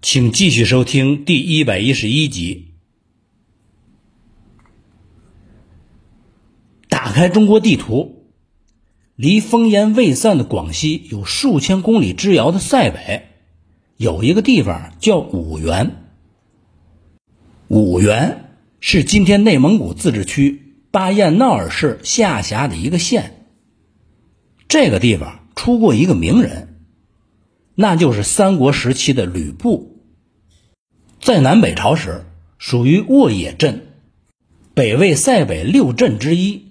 请继续收听第一百一十一集。打开中国地图，离烽烟未散的广西有数千公里之遥的塞北，有一个地方叫五原。五原是今天内蒙古自治区巴彦淖尔市下辖的一个县。这个地方出过一个名人，那就是三国时期的吕布。在南北朝时，属于沃野镇，北魏塞北六镇之一。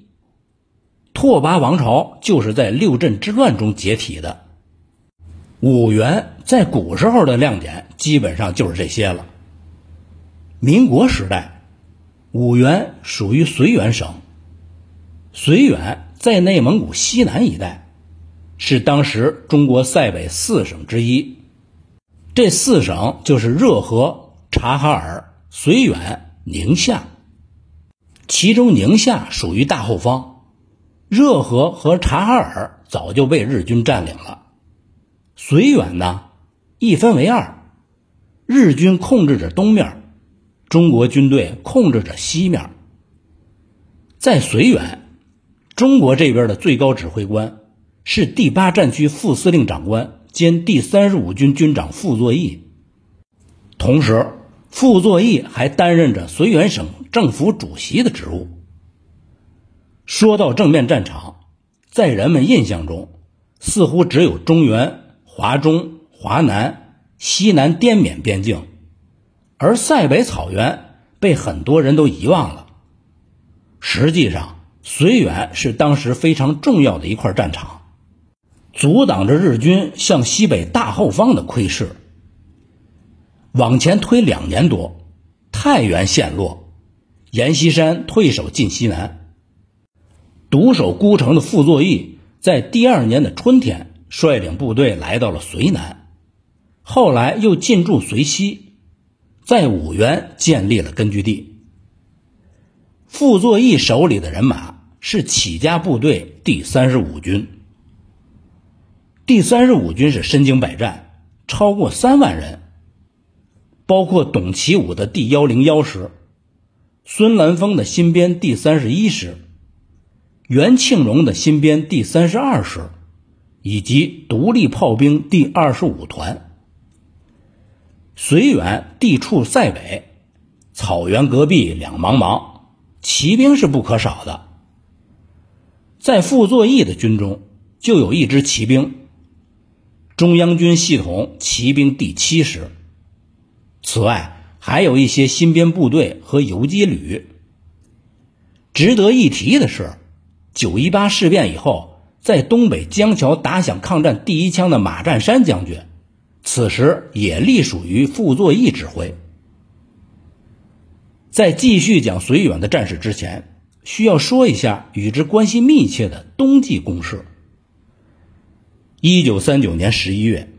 拓跋王朝就是在六镇之乱中解体的。五原在古时候的亮点基本上就是这些了。民国时代，五原属于绥远省。绥远在内蒙古西南一带，是当时中国塞北四省之一。这四省就是热河、察哈尔、绥远、宁夏。其中宁夏属于大后方，热河和察哈尔早就被日军占领了。绥远呢，一分为二，日军控制着东面。中国军队控制着西面，在绥远，中国这边的最高指挥官是第八战区副司令长官兼第三十五军军长傅作义，同时，傅作义还担任着绥远省政府主席的职务。说到正面战场，在人们印象中，似乎只有中原、华中、华南、西南滇缅边境。而塞北草原被很多人都遗忘了。实际上，绥远是当时非常重要的一块战场，阻挡着日军向西北大后方的窥视。往前推两年多，太原陷落，阎锡山退守晋西南，独守孤城的傅作义在第二年的春天率领部队来到了绥南，后来又进驻绥西。在五原建立了根据地。傅作义手里的人马是起家部队第三十五军。第三十五军是身经百战，超过三万人，包括董其武的第幺零幺师、孙兰峰的新编第三十一师、袁庆荣的新编第三十二师，以及独立炮兵第二十五团。绥远地处塞北，草原戈壁两茫茫，骑兵是不可少的。在傅作义的军中，就有一支骑兵——中央军系统骑兵第七师。此外，还有一些新编部队和游击旅。值得一提的是，九一八事变以后，在东北江桥打响抗战第一枪的马占山将军。此时也隶属于傅作义指挥。在继续讲绥远的战事之前，需要说一下与之关系密切的冬季攻势。一九三九年十一月，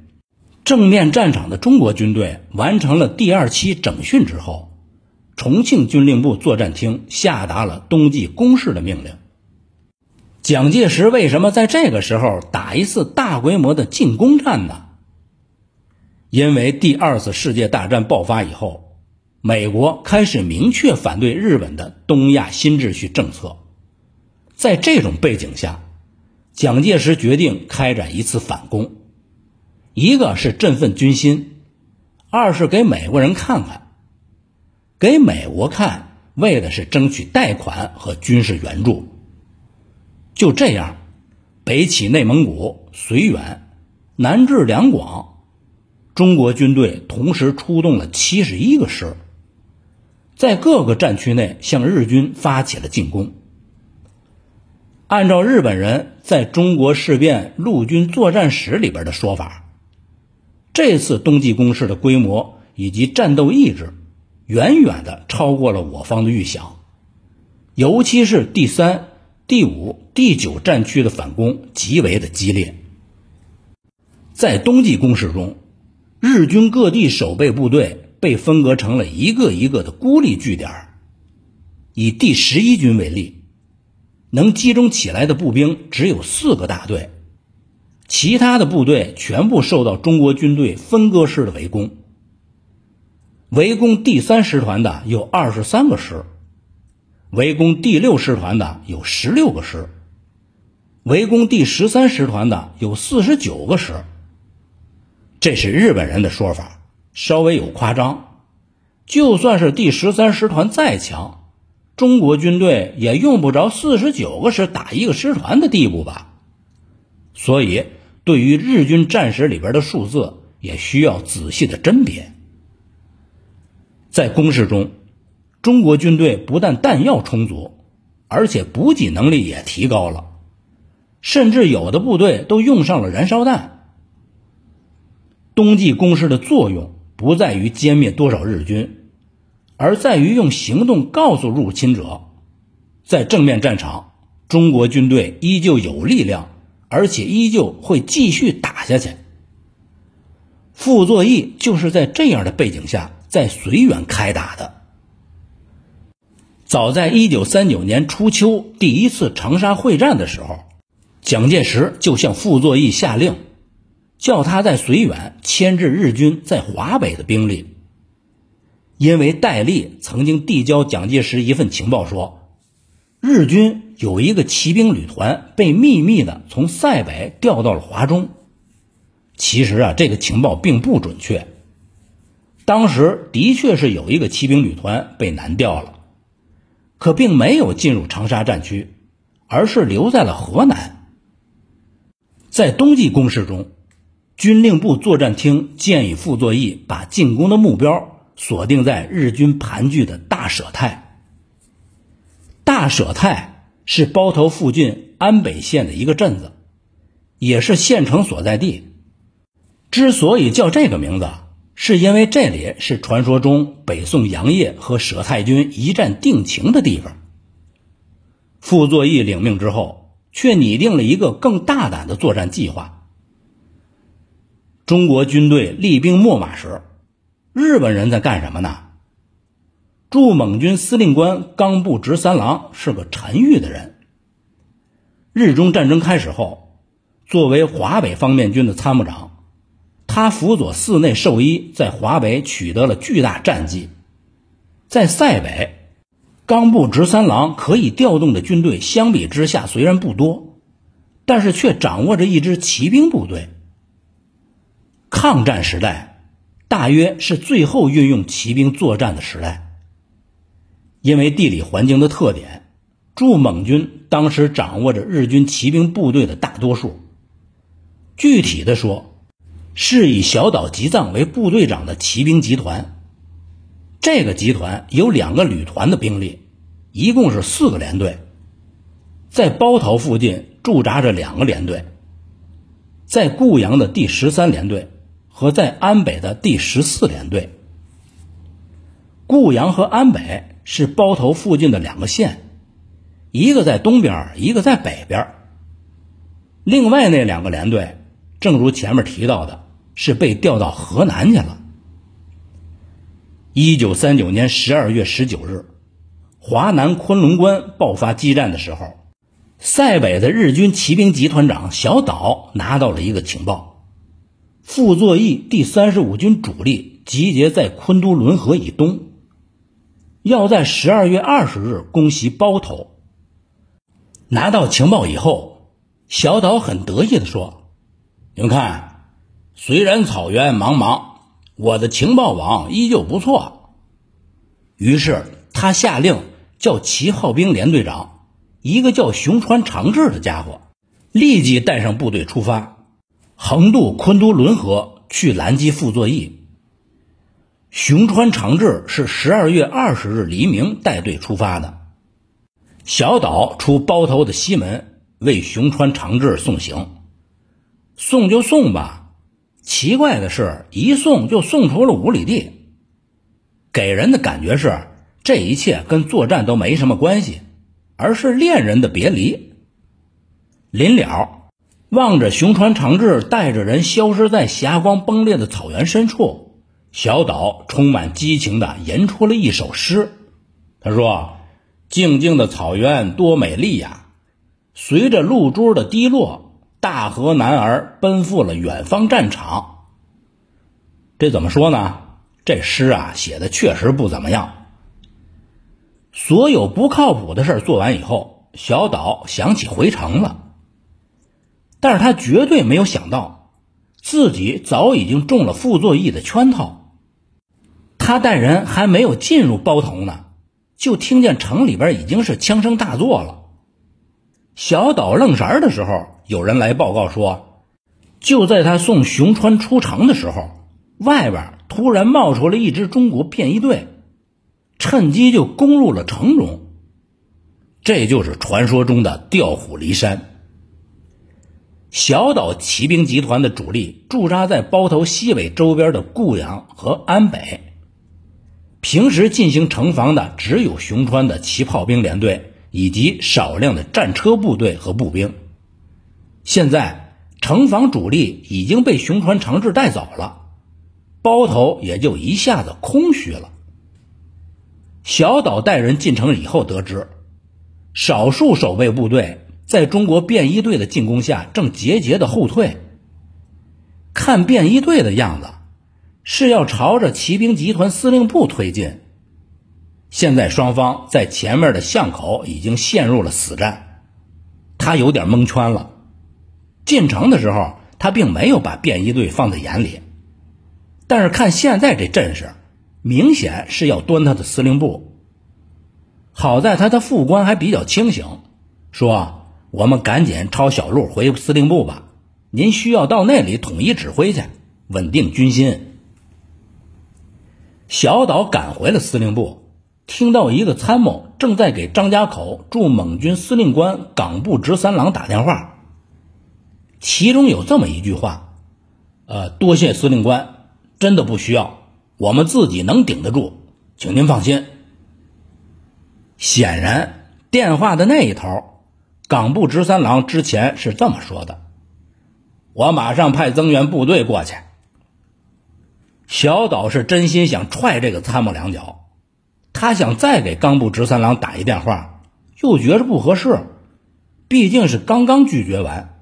正面战场的中国军队完成了第二期整训之后，重庆军令部作战厅下达了冬季攻势的命令。蒋介石为什么在这个时候打一次大规模的进攻战呢？因为第二次世界大战爆发以后，美国开始明确反对日本的东亚新秩序政策。在这种背景下，蒋介石决定开展一次反攻，一个是振奋军心，二是给美国人看看，给美国看，为的是争取贷款和军事援助。就这样，北起内蒙古、绥远，南至两广。中国军队同时出动了七十一个师，在各个战区内向日军发起了进攻。按照日本人在中国事变陆军作战史里边的说法，这次冬季攻势的规模以及战斗意志，远远的超过了我方的预想，尤其是第三、第五、第九战区的反攻极为的激烈。在冬季攻势中。日军各地守备部队被分割成了一个一个的孤立据点。以第十一军为例，能集中起来的步兵只有四个大队，其他的部队全部受到中国军队分割式的围攻。围攻第三师团的有二十三个师，围攻第六师团的有十六个师，围攻第十三师团的有四十九个师。这是日本人的说法，稍微有夸张。就算是第十三师团再强，中国军队也用不着四十九个师打一个师团的地步吧？所以，对于日军战史里边的数字，也需要仔细的甄别。在攻势中，中国军队不但弹药充足，而且补给能力也提高了，甚至有的部队都用上了燃烧弹。冬季攻势的作用不在于歼灭多少日军。而在于用行动告诉入侵者，在正面战场，中国军队依旧有力量，而且依旧会继续打下去。傅作义就是在这样的背景下，在绥远开打的。早在一九三九年初秋第一次长沙会战的时候，蒋介石就向傅作义下令，叫他在绥远牵制日军在华北的兵力。因为戴笠曾经递交蒋介石一份情报，说日军有一个骑兵旅团被秘密的从塞北调到了华中。其实啊，这个情报并不准确。当时的确是有一个骑兵旅团被南调了，可并没有进入长沙战区，而是留在了河南。在冬季攻势中，军令部作战厅建议傅作义把进攻的目标。锁定在日军盘踞的大舍太。大舍太是包头附近安北县的一个镇子，也是县城所在地。之所以叫这个名字，是因为这里是传说中北宋杨业和舍太军一战定情的地方。傅作义领命之后，却拟定了一个更大胆的作战计划。中国军队厉兵秣马时。日本人在干什么呢？驻蒙军司令官冈部直三郎是个沉郁的人。日中战争开始后，作为华北方面军的参谋长，他辅佐寺内寿一在华北取得了巨大战绩。在塞北，冈部直三郎可以调动的军队相比之下虽然不多，但是却掌握着一支骑兵部队。抗战时代。大约是最后运用骑兵作战的时代，因为地理环境的特点，驻蒙军当时掌握着日军骑兵部队的大多数。具体的说，是以小岛吉藏为部队长的骑兵集团。这个集团有两个旅团的兵力，一共是四个连队，在包头附近驻扎着两个连队，在固阳的第十三联队。和在安北的第十四联队，固阳和安北是包头附近的两个县，一个在东边，一个在北边。另外那两个连队，正如前面提到的，是被调到河南去了。一九三九年十二月十九日，华南昆仑关爆发激战的时候，塞北的日军骑兵集团长小岛拿到了一个情报。傅作义第三十五军主力集结在昆都仑河以东，要在十二月二十日攻袭包头。拿到情报以后，小岛很得意地说：“你们看，虽然草原茫茫，我的情报网依旧不错。”于是他下令叫齐号兵连队长，一个叫熊川长治的家伙，立即带上部队出发。横渡昆都仑河去拦截傅作义。熊川长治是十二月二十日黎明带队出发的。小岛出包头的西门为熊川长治送行，送就送吧。奇怪的是，一送就送出了五里地，给人的感觉是这一切跟作战都没什么关系，而是恋人的别离。临了。望着熊川长治带着人消失在霞光崩裂的草原深处，小岛充满激情地吟出了一首诗。他说：“静静的草原多美丽呀！随着露珠的滴落，大河男儿奔赴了远方战场。”这怎么说呢？这诗啊写的确实不怎么样。所有不靠谱的事做完以后，小岛想起回城了，但是他绝对没有想到，自己早已经中了傅作义的圈套。他带人还没有进入包头呢，就听见城里边已经是枪声大作了。小岛愣神的时候，有人来报告说，就在他送熊川出城的时候，外边突然冒出了一支中国便衣队，趁机就攻入了城中。这就是传说中的调虎离山。小岛骑兵集团的主力驻扎在包头西北周边的固阳和安北。平时进行城防的只有熊川的骑炮兵连队以及少量的战车部队和步兵。现在城防主力已经被熊川长治带走了，包头也就一下子空虚了。小岛带人进城以后，得知少数守备部队在中国便衣队的进攻下正节节的后退。看便衣队的样子。是要朝着骑兵集团司令部推进。现在双方在前面的巷口已经陷入了死战，他有点蒙圈了。进城的时候，他并没有把便衣队放在眼里，但是看现在这阵势，明显是要端他的司令部。好在他的副官还比较清醒，说：“我们赶紧抄小路回司令部吧，您需要到那里统一指挥去，稳定军心。”小岛赶回了司令部，听到一个参谋正在给张家口驻蒙军司令官冈部直三郎打电话，其中有这么一句话：“呃，多谢司令官，真的不需要，我们自己能顶得住，请您放心。”显然，电话的那一头，冈部直三郎之前是这么说的：“我马上派增援部队过去。”小岛是真心想踹这个参谋两脚，他想再给冈部直三郎打一电话，又觉着不合适，毕竟是刚刚拒绝完。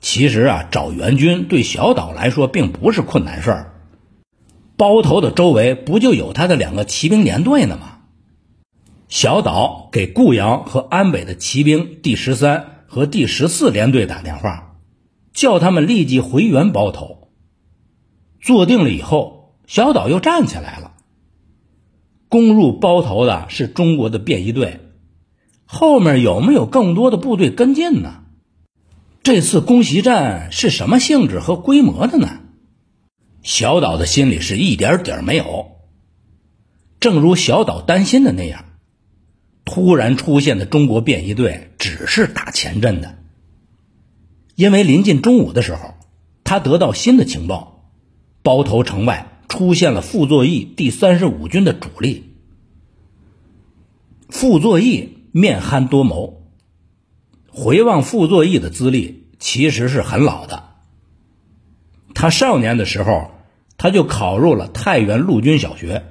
其实啊，找援军对小岛来说并不是困难事儿，包头的周围不就有他的两个骑兵连队呢吗？小岛给固阳和安北的骑兵第十三和第十四连队打电话，叫他们立即回援包头。坐定了以后，小岛又站起来了。攻入包头的是中国的便衣队，后面有没有更多的部队跟进呢？这次攻袭战是什么性质和规模的呢？小岛的心里是一点底儿没有。正如小岛担心的那样，突然出现的中国便衣队只是打前阵的，因为临近中午的时候，他得到新的情报。包头城外出现了傅作义第三十五军的主力。傅作义面憨多谋，回望傅作义的资历其实是很老的。他少年的时候，他就考入了太原陆军小学，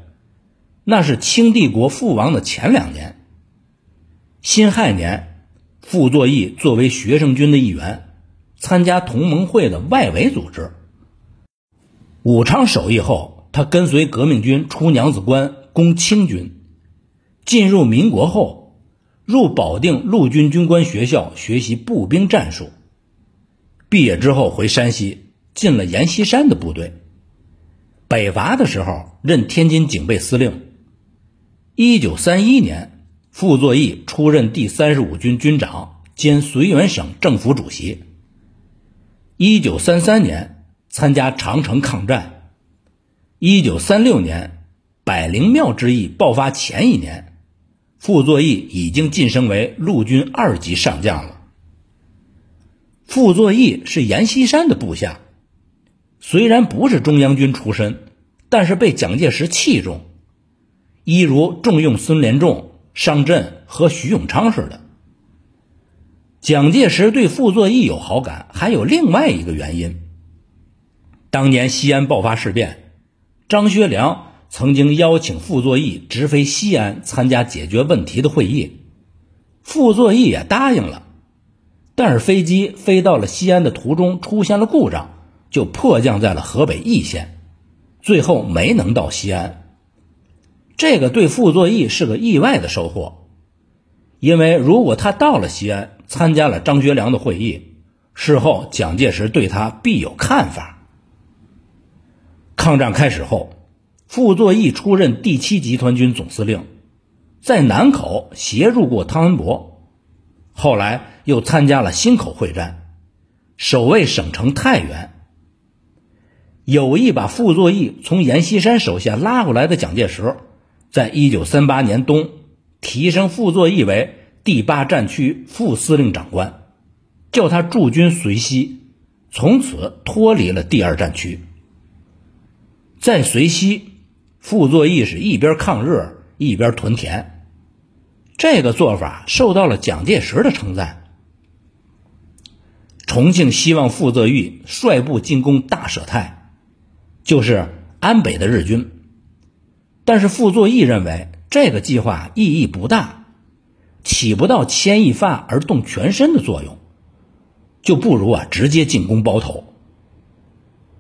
那是清帝国覆亡的前两年。辛亥年，傅作义作为学生军的一员，参加同盟会的外围组织。武昌守义后，他跟随革命军出娘子关攻清军。进入民国后，入保定陆军军官学校学习步兵战术。毕业之后回山西，进了阎锡山的部队。北伐的时候，任天津警备司令。一九三一年，傅作义出任第三十五军军长兼绥远省政府主席。一九三三年。参加长城抗战。一九三六年，百灵庙之役爆发前一年，傅作义已经晋升为陆军二级上将了。傅作义是阎锡山的部下，虽然不是中央军出身，但是被蒋介石器重，一如重用孙连仲、商震和徐永昌似的。蒋介石对傅作义有好感，还有另外一个原因。当年西安爆发事变，张学良曾经邀请傅作义直飞西安参加解决问题的会议，傅作义也答应了。但是飞机飞到了西安的途中出现了故障，就迫降在了河北易县，最后没能到西安。这个对傅作义是个意外的收获，因为如果他到了西安，参加了张学良的会议，事后蒋介石对他必有看法。抗战开始后，傅作义出任第七集团军总司令，在南口协助过汤恩伯，后来又参加了忻口会战，守卫省城太原。有意把傅作义从阎锡山手下拉过来的蒋介石，在一九三八年冬提升傅作义为第八战区副司令长官，叫他驻军绥西，从此脱离了第二战区。在绥西，傅作义是一边抗日一边屯田，这个做法受到了蒋介石的称赞。重庆希望傅作义率部进攻大舍太，就是安北的日军，但是傅作义认为这个计划意义不大，起不到牵一发而动全身的作用，就不如啊直接进攻包头。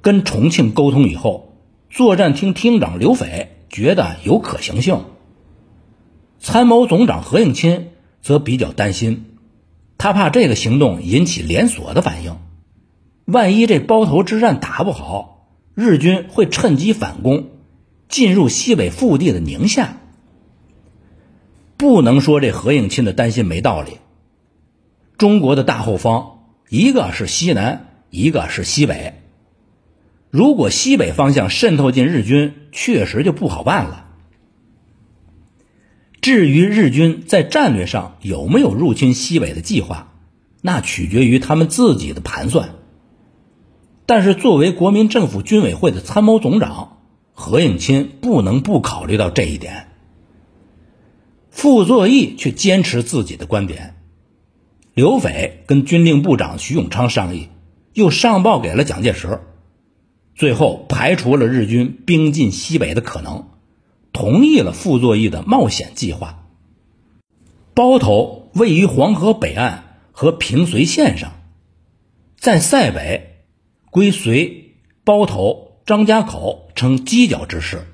跟重庆沟通以后。作战厅厅长刘斐觉得有可行性，参谋总长何应钦则比较担心，他怕这个行动引起连锁的反应，万一这包头之战打不好，日军会趁机反攻，进入西北腹地的宁夏。不能说这何应钦的担心没道理。中国的大后方，一个是西南，一个是西北。如果西北方向渗透进日军，确实就不好办了。至于日军在战略上有没有入侵西北的计划，那取决于他们自己的盘算。但是，作为国民政府军委会的参谋总长，何应钦不能不考虑到这一点。傅作义却坚持自己的观点。刘斐跟军令部长徐永昌商议，又上报给了蒋介石。最后排除了日军兵进西北的可能，同意了傅作义的冒险计划。包头位于黄河北岸和平绥线上，在塞北，归绥、包头、张家口成犄角之势，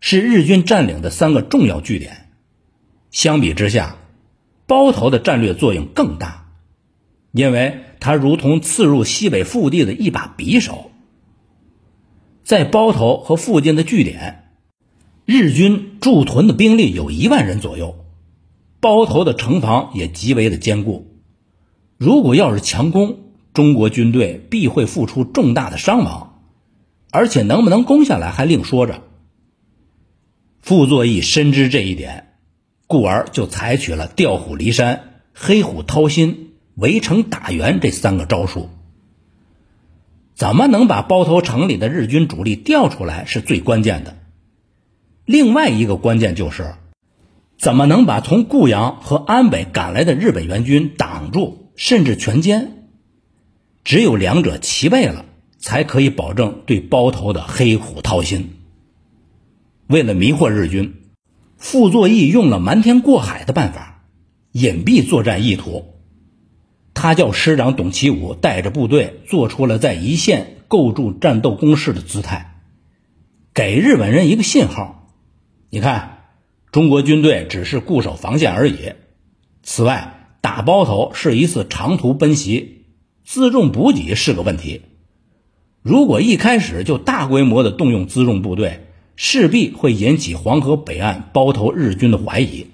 是日军占领的三个重要据点。相比之下，包头的战略作用更大，因为它如同刺入西北腹地的一把匕首。在包头和附近的据点，日军驻屯的兵力有一万人左右，包头的城防也极为的坚固。如果要是强攻，中国军队必会付出重大的伤亡，而且能不能攻下来还另说着。傅作义深知这一点，故而就采取了调虎离山、黑虎掏心、围城打援这三个招数。怎么能把包头城里的日军主力调出来是最关键的。另外一个关键就是，怎么能把从固阳和安北赶来的日本援军挡住，甚至全歼。只有两者齐备了，才可以保证对包头的黑虎掏心。为了迷惑日军，傅作义用了瞒天过海的办法，隐蔽作战意图。他叫师长董其武带着部队做出了在一线构筑战斗工事的姿态，给日本人一个信号：你看，中国军队只是固守防线而已。此外，打包头是一次长途奔袭，辎重补给是个问题。如果一开始就大规模的动用辎重部队，势必会引起黄河北岸包头日军的怀疑。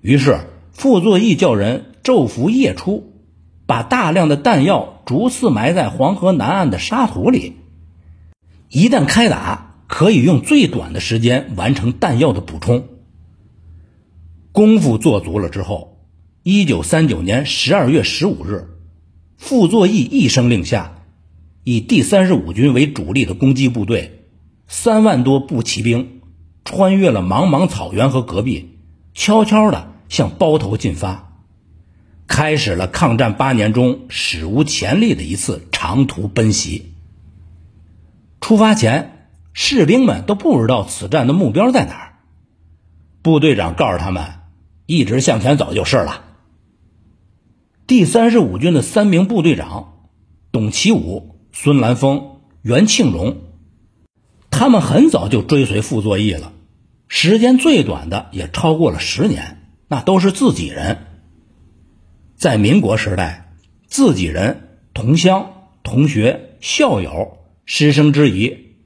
于是，傅作义叫人昼伏夜出。把大量的弹药逐次埋在黄河南岸的沙土里，一旦开打，可以用最短的时间完成弹药的补充。功夫做足了之后，一九三九年十二月十五日，傅作义一声令下，以第三十五军为主力的攻击部队，三万多步骑兵，穿越了茫茫草原和戈壁，悄悄地向包头进发。开始了抗战八年中史无前例的一次长途奔袭。出发前，士兵们都不知道此战的目标在哪儿。部队长告诉他们，一直向前走就是了。第三十五军的三名部队长，董其武、孙兰峰、袁庆荣，他们很早就追随傅作义了，时间最短的也超过了十年，那都是自己人。在民国时代，自己人、同乡、同学、校友、师生之谊，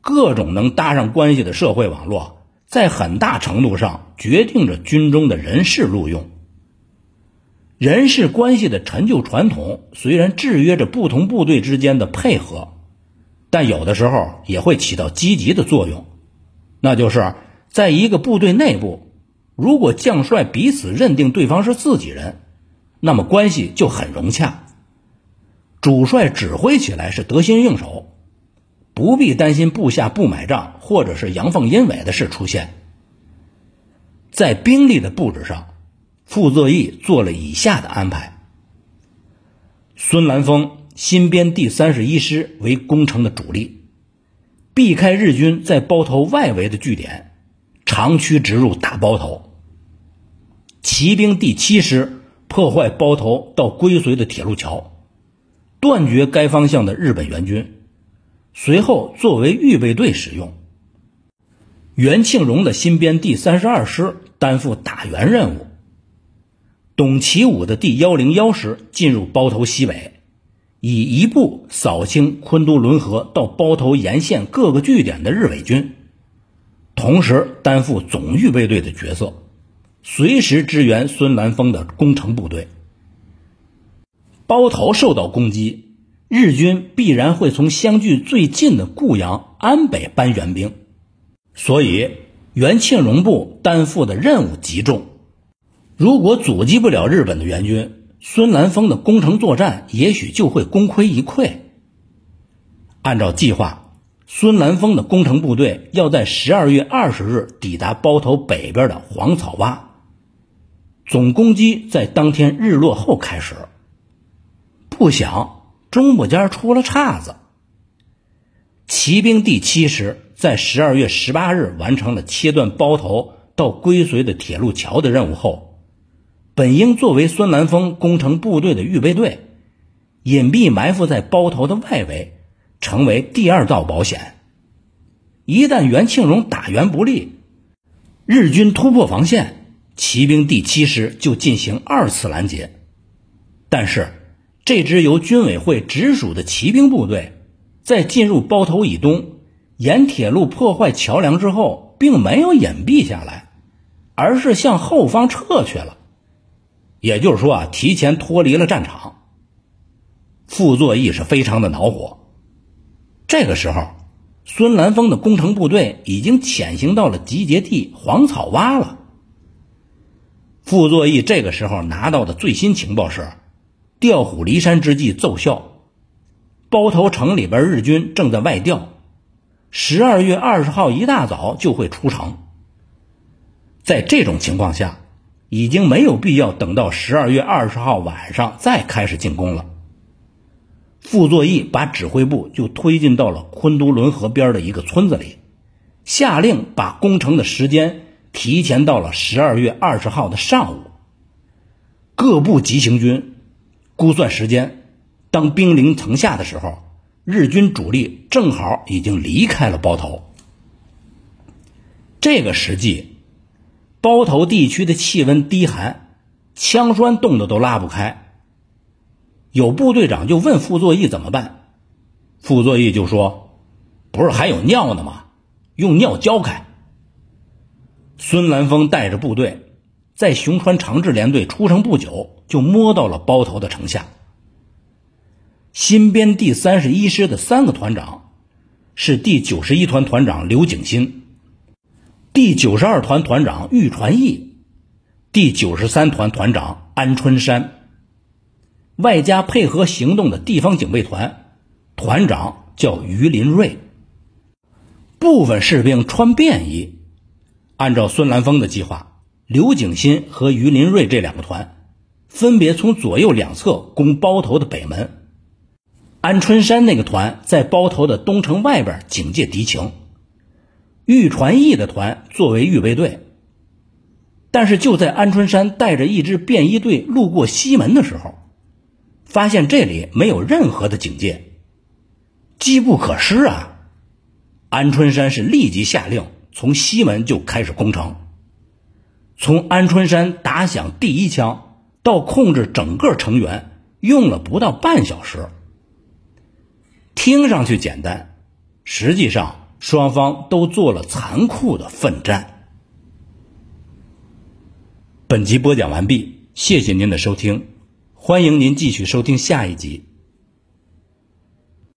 各种能搭上关系的社会网络，在很大程度上决定着军中的人事录用。人事关系的陈旧传统虽然制约着不同部队之间的配合，但有的时候也会起到积极的作用。那就是在一个部队内部，如果将帅彼此认定对方是自己人。那么关系就很融洽，主帅指挥起来是得心应手，不必担心部下不买账或者是阳奉阴违的事出现。在兵力的布置上，傅作义做了以下的安排：孙兰峰新编第三十一师为攻城的主力，避开日军在包头外围的据点，长驱直入打包头。骑兵第七师。破坏包头到归绥的铁路桥，断绝该方向的日本援军，随后作为预备队使用。袁庆荣的新编第三十二师担负打援任务。董其武的第幺零幺师进入包头西北，以一部扫清昆都仑河到包头沿线各个据点的日伪军，同时担负总预备队的角色。随时支援孙兰峰的攻城部队。包头受到攻击，日军必然会从相距最近的固阳、安北搬援兵，所以袁庆荣部担负的任务极重。如果阻击不了日本的援军，孙兰峰的攻城作战也许就会功亏一篑。按照计划，孙兰峰的攻城部队要在十二月二十日抵达包头北边的黄草洼。总攻击在当天日落后开始，不想中部间出了岔子。骑兵第七师在十二月十八日完成了切断包头到归绥的铁路桥的任务后，本应作为孙兰峰攻城部队的预备队，隐蔽埋伏在包头的外围，成为第二道保险。一旦袁庆荣打援不利，日军突破防线。骑兵第七师就进行二次拦截，但是这支由军委会直属的骑兵部队，在进入包头以东沿铁路破坏桥梁之后，并没有隐蔽下来，而是向后方撤去了。也就是说啊，提前脱离了战场。傅作义是非常的恼火。这个时候，孙兰峰的攻城部队已经潜行到了集结地黄草洼了。傅作义这个时候拿到的最新情报是，调虎离山之计奏效，包头城里边日军正在外调，十二月二十号一大早就会出城。在这种情况下，已经没有必要等到十二月二十号晚上再开始进攻了。傅作义把指挥部就推进到了昆都仑河边的一个村子里，下令把攻城的时间。提前到了十二月二十号的上午，各部急行军估算时间，当兵临城下的时候，日军主力正好已经离开了包头。这个时机，包头地区的气温低寒，枪栓冻得都拉不开。有部队长就问傅作义怎么办，傅作义就说：“不是还有尿呢吗？用尿浇开。”孙兰峰带着部队，在熊川长治连队出城不久，就摸到了包头的城下。新编第三十一师的三个团长是第九十一团团长刘景新、第九十二团团长玉传义、第九十三团团长安春山，外加配合行动的地方警卫团团长叫于林瑞。部分士兵穿便衣。按照孙兰峰的计划，刘景新和于林瑞这两个团分别从左右两侧攻包头的北门，安春山那个团在包头的东城外边警戒敌情，玉传义的团作为预备队。但是就在安春山带着一支便衣队路过西门的时候，发现这里没有任何的警戒，机不可失啊！安春山是立即下令从西门就开始攻城。从安春山打响第一枪到控制整个城垣，用了不到半小时。听上去简单，实际上双方都做了残酷的奋战。本集播讲完毕，谢谢您的收听，欢迎您继续收听下一集。